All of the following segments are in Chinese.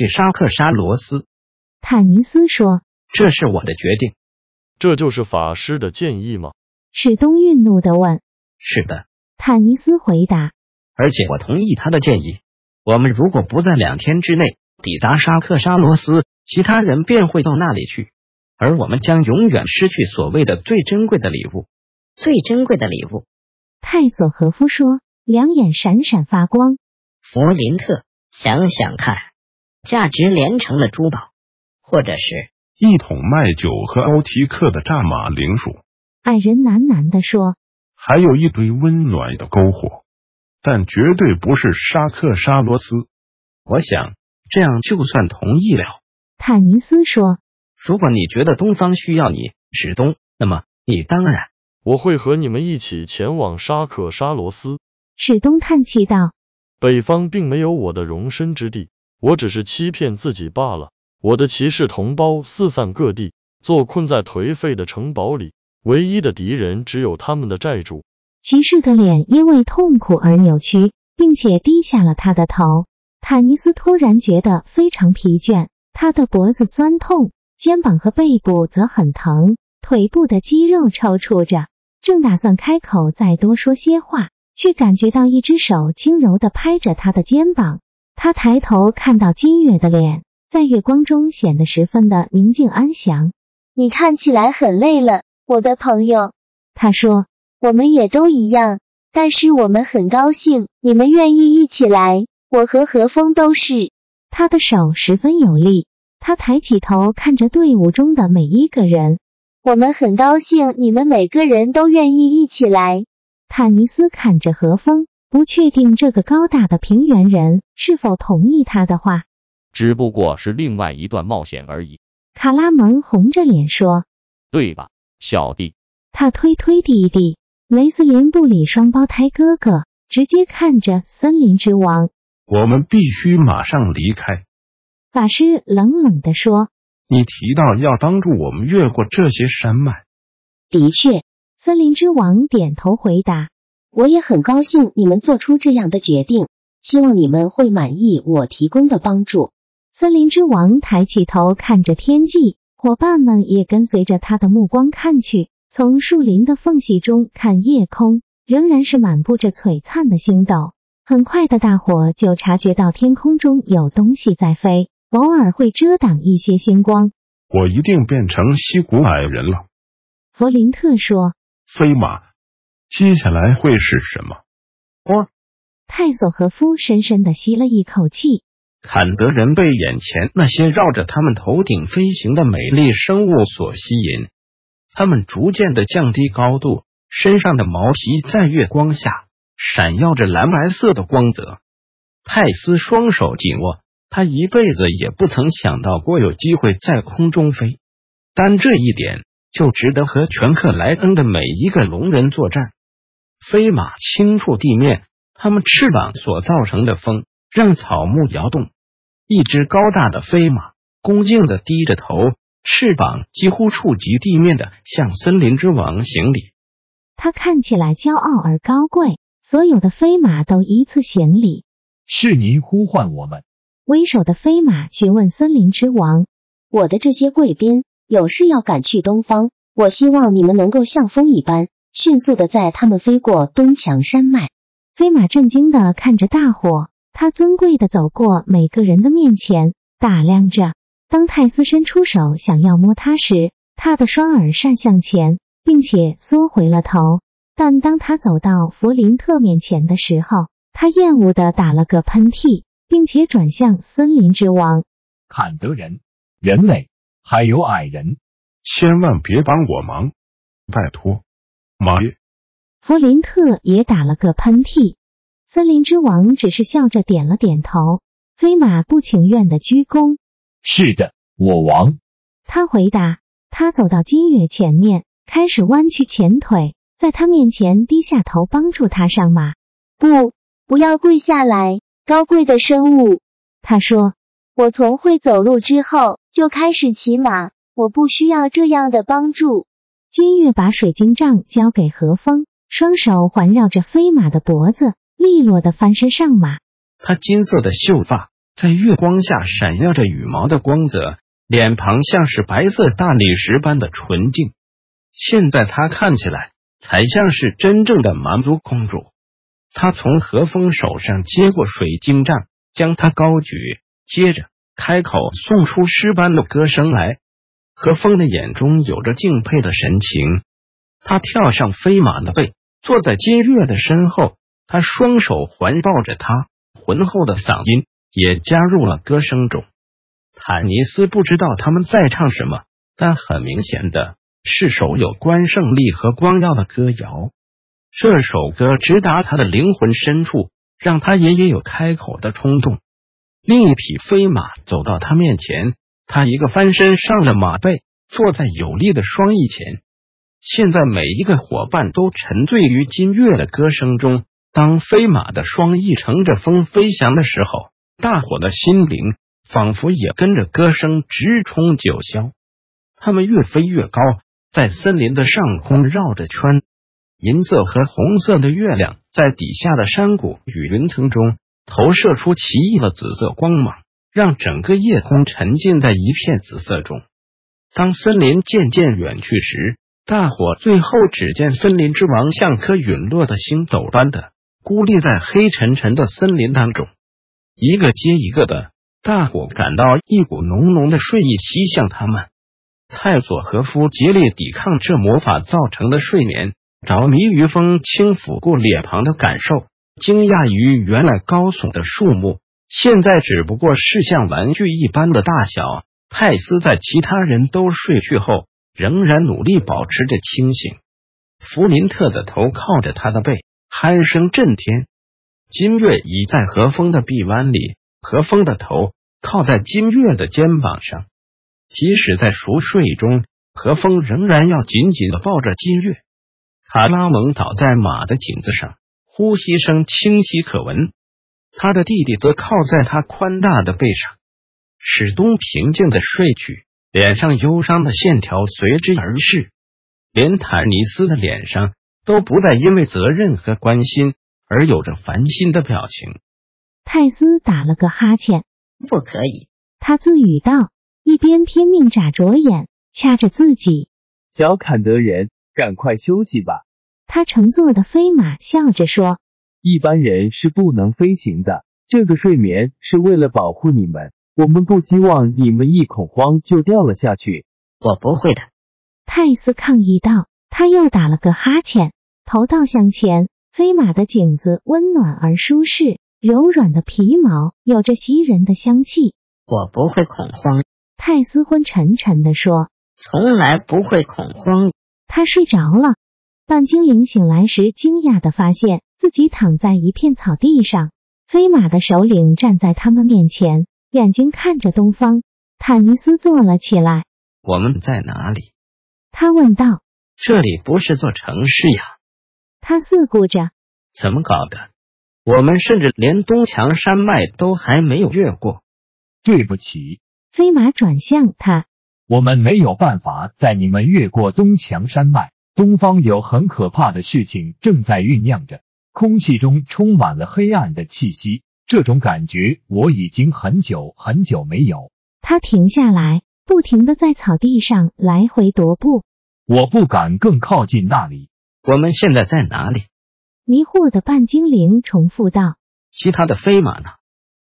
去沙克沙罗斯，坦尼斯说这是我的决定。这就是法师的建议吗？史东愠怒的问。是的，坦尼斯回答。而且我同意他的建议。我们如果不在两天之内抵达沙克沙罗斯，其他人便会到那里去，而我们将永远失去所谓的最珍贵的礼物。最珍贵的礼物，泰索和夫说，两眼闪闪发光。弗林特，想想看，价值连城的珠宝，或者是一桶麦酒和奥提克的战马铃薯，矮人喃喃地说。还有一堆温暖的篝火，但绝对不是沙克沙罗斯。我想这样就算同意了。坦尼斯说。如果你觉得东方需要你，史东，那么你当然。我会和你们一起前往沙克沙罗斯。史东叹气道。北方并没有我的容身之地，我只是欺骗自己罢了。我的骑士同胞四散各地，坐困在颓废的城堡里，唯一的敌人只有他们的债主。骑士的脸因为痛苦而扭曲，并且低下了他的头。坦尼斯突然觉得非常疲倦，他的脖子酸痛，肩膀和背部则很疼，腿部的肌肉抽搐着。正打算开口再多说些话，却感觉到一只手轻柔的拍着他的肩膀。他抬头看到金月的脸，在月光中显得十分的宁静安详。你看起来很累了，我的朋友。他说。我们也都一样，但是我们很高兴你们愿意一起来。我和何风都是。他的手十分有力，他抬起头看着队伍中的每一个人。我们很高兴你们每个人都愿意一起来。坦尼斯看着何风，不确定这个高大的平原人是否同意他的话。只不过是另外一段冒险而已。卡拉蒙红着脸说：“对吧，小弟？”他推推弟弟。雷斯林布里双胞胎哥哥，直接看着森林之王。我们必须马上离开。法师冷冷地说：“你提到要帮助我们越过这些山脉。”的确，森林之王点头回答：“我也很高兴你们做出这样的决定，希望你们会满意我提供的帮助。”森林之王抬起头看着天际，伙伴们也跟随着他的目光看去。从树林的缝隙中看夜空，仍然是满布着璀璨的星斗。很快的，大伙就察觉到天空中有东西在飞，偶尔会遮挡一些星光。我一定变成西古矮人了，弗林特说。飞马，接下来会是什么？我泰索和夫深深的吸了一口气。坎德人被眼前那些绕着他们头顶飞行的美丽生物所吸引。他们逐渐的降低高度，身上的毛皮在月光下闪耀着蓝白色的光泽。泰斯双手紧握，他一辈子也不曾想到过有机会在空中飞，但这一点就值得和全克莱恩的每一个龙人作战。飞马轻触地面，它们翅膀所造成的风让草木摇动。一只高大的飞马恭敬的低着头。翅膀几乎触及地面的，向森林之王行礼。它看起来骄傲而高贵，所有的飞马都依次行礼。是您呼唤我们？为首的飞马询问森林之王：“我的这些贵宾有事要赶去东方，我希望你们能够像风一般，迅速的载他们飞过东墙山脉。”飞马震惊的看着大伙，他尊贵的走过每个人的面前，打量着。当泰斯伸出手想要摸他时，他的双耳扇向前，并且缩回了头。但当他走到弗林特面前的时候，他厌恶的打了个喷嚏，并且转向森林之王坎德人、人类还有矮人，千万别帮我忙，拜托，马爷。弗林特也打了个喷嚏，森林之王只是笑着点了点头。飞马不情愿的鞠躬。是的，我王。他回答。他走到金月前面，开始弯曲前腿，在他面前低下头，帮助他上马。不，不要跪下来，高贵的生物。他说：“我从会走路之后就开始骑马，我不需要这样的帮助。”金月把水晶杖交给何风，双手环绕着飞马的脖子，利落的翻身上马。他金色的秀发在月光下闪耀着羽毛的光泽。脸庞像是白色大理石般的纯净，现在她看起来才像是真正的蛮族公主。她从何风手上接过水晶杖，将它高举，接着开口送出诗般的歌声来。何风的眼中有着敬佩的神情。他跳上飞马的背，坐在金月的身后，他双手环抱着她，浑厚的嗓音也加入了歌声中。坦尼斯不知道他们在唱什么，但很明显的是首有关胜利和光耀的歌谣。这首歌直达他的灵魂深处，让他也也有开口的冲动。另一匹飞马走到他面前，他一个翻身上了马背，坐在有力的双翼前。现在每一个伙伴都沉醉于金月的歌声中。当飞马的双翼乘着风飞翔的时候，大伙的心灵。仿佛也跟着歌声直冲九霄，他们越飞越高，在森林的上空绕着圈。银色和红色的月亮在底下的山谷与云层中投射出奇异的紫色光芒，让整个夜空沉浸在一片紫色中。当森林渐渐远去时，大伙最后只见森林之王像颗陨落的星斗般的孤立在黑沉沉的森林当中，一个接一个的。大伙感到一股浓浓的睡意袭向他们。泰索和夫竭力抵抗这魔法造成的睡眠，着迷于风轻抚过脸庞的感受，惊讶于原来高耸的树木现在只不过是像玩具一般的大小。泰斯在其他人都睡去后，仍然努力保持着清醒。弗林特的头靠着他的背，鼾声震天。金月倚在何风的臂弯里。何风的头靠在金月的肩膀上，即使在熟睡中，何风仍然要紧紧的抱着金月。卡拉蒙倒在马的颈子上，呼吸声清晰可闻。他的弟弟则靠在他宽大的背上。始终平静的睡去，脸上忧伤的线条随之而逝，连坦尼斯的脸上都不再因为责任和关心而有着烦心的表情。泰斯打了个哈欠，不可以，他自语道，一边拼命眨着眼，掐着自己。小坎德人，赶快休息吧。他乘坐的飞马笑着说：“一般人是不能飞行的，这个睡眠是为了保护你们，我们不希望你们一恐慌就掉了下去。”我不会的，泰斯抗议道。他又打了个哈欠，头倒向前，飞马的颈子温暖而舒适。柔软的皮毛有着袭人的香气。我不会恐慌，泰斯昏沉沉的说：“从来不会恐慌。”他睡着了。半精灵醒来时，惊讶的发现自己躺在一片草地上。飞马的首领站在他们面前，眼睛看着东方。坦尼斯坐了起来。“我们在哪里？”他问道。“这里不是座城市呀。”他四顾着。“怎么搞的？”我们甚至连东墙山脉都还没有越过。对不起，飞马转向他。我们没有办法在你们越过东墙山脉。东方有很可怕的事情正在酝酿着，空气中充满了黑暗的气息。这种感觉我已经很久很久没有。他停下来，不停的在草地上来回踱步。我不敢更靠近那里。我们现在在哪里？迷惑的半精灵重复道：“其他的飞马呢？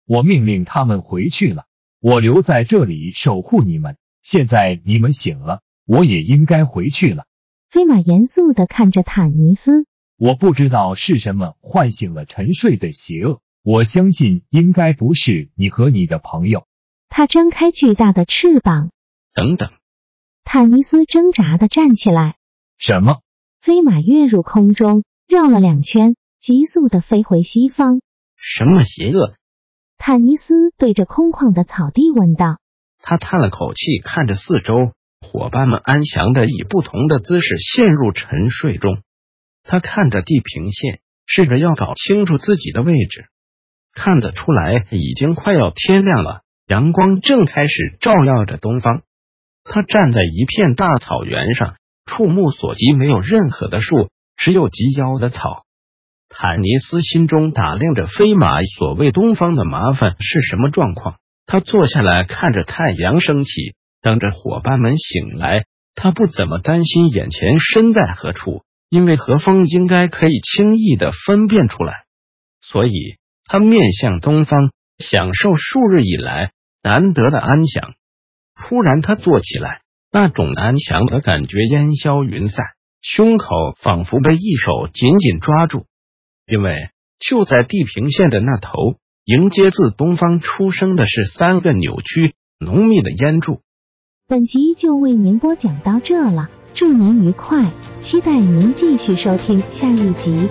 我命令他们回去了。我留在这里守护你们。现在你们醒了，我也应该回去了。”飞马严肃的看着坦尼斯：“我不知道是什么唤醒了沉睡的邪恶。我相信应该不是你和你的朋友。”他张开巨大的翅膀。等等！坦尼斯挣扎的站起来。什么？飞马跃入空中。绕了两圈，急速的飞回西方。什么邪恶？坦尼斯对着空旷的草地问道。他叹了口气，看着四周，伙伴们安详的以不同的姿势陷入沉睡中。他看着地平线，试着要搞清楚自己的位置。看得出来，已经快要天亮了，阳光正开始照耀着东方。他站在一片大草原上，触目所及没有任何的树，只有及腰的草。坦尼斯心中打量着飞马，所谓东方的麻烦是什么状况？他坐下来，看着太阳升起，等着伙伴们醒来。他不怎么担心眼前身在何处，因为何风应该可以轻易的分辨出来。所以，他面向东方，享受数日以来难得的安详。突然，他坐起来，那种安详的感觉烟消云散，胸口仿佛被一手紧紧抓住。因为就在地平线的那头。迎接自东方出生的是三个扭曲浓密的烟柱。本集就为您播讲到这了，祝您愉快，期待您继续收听下一集。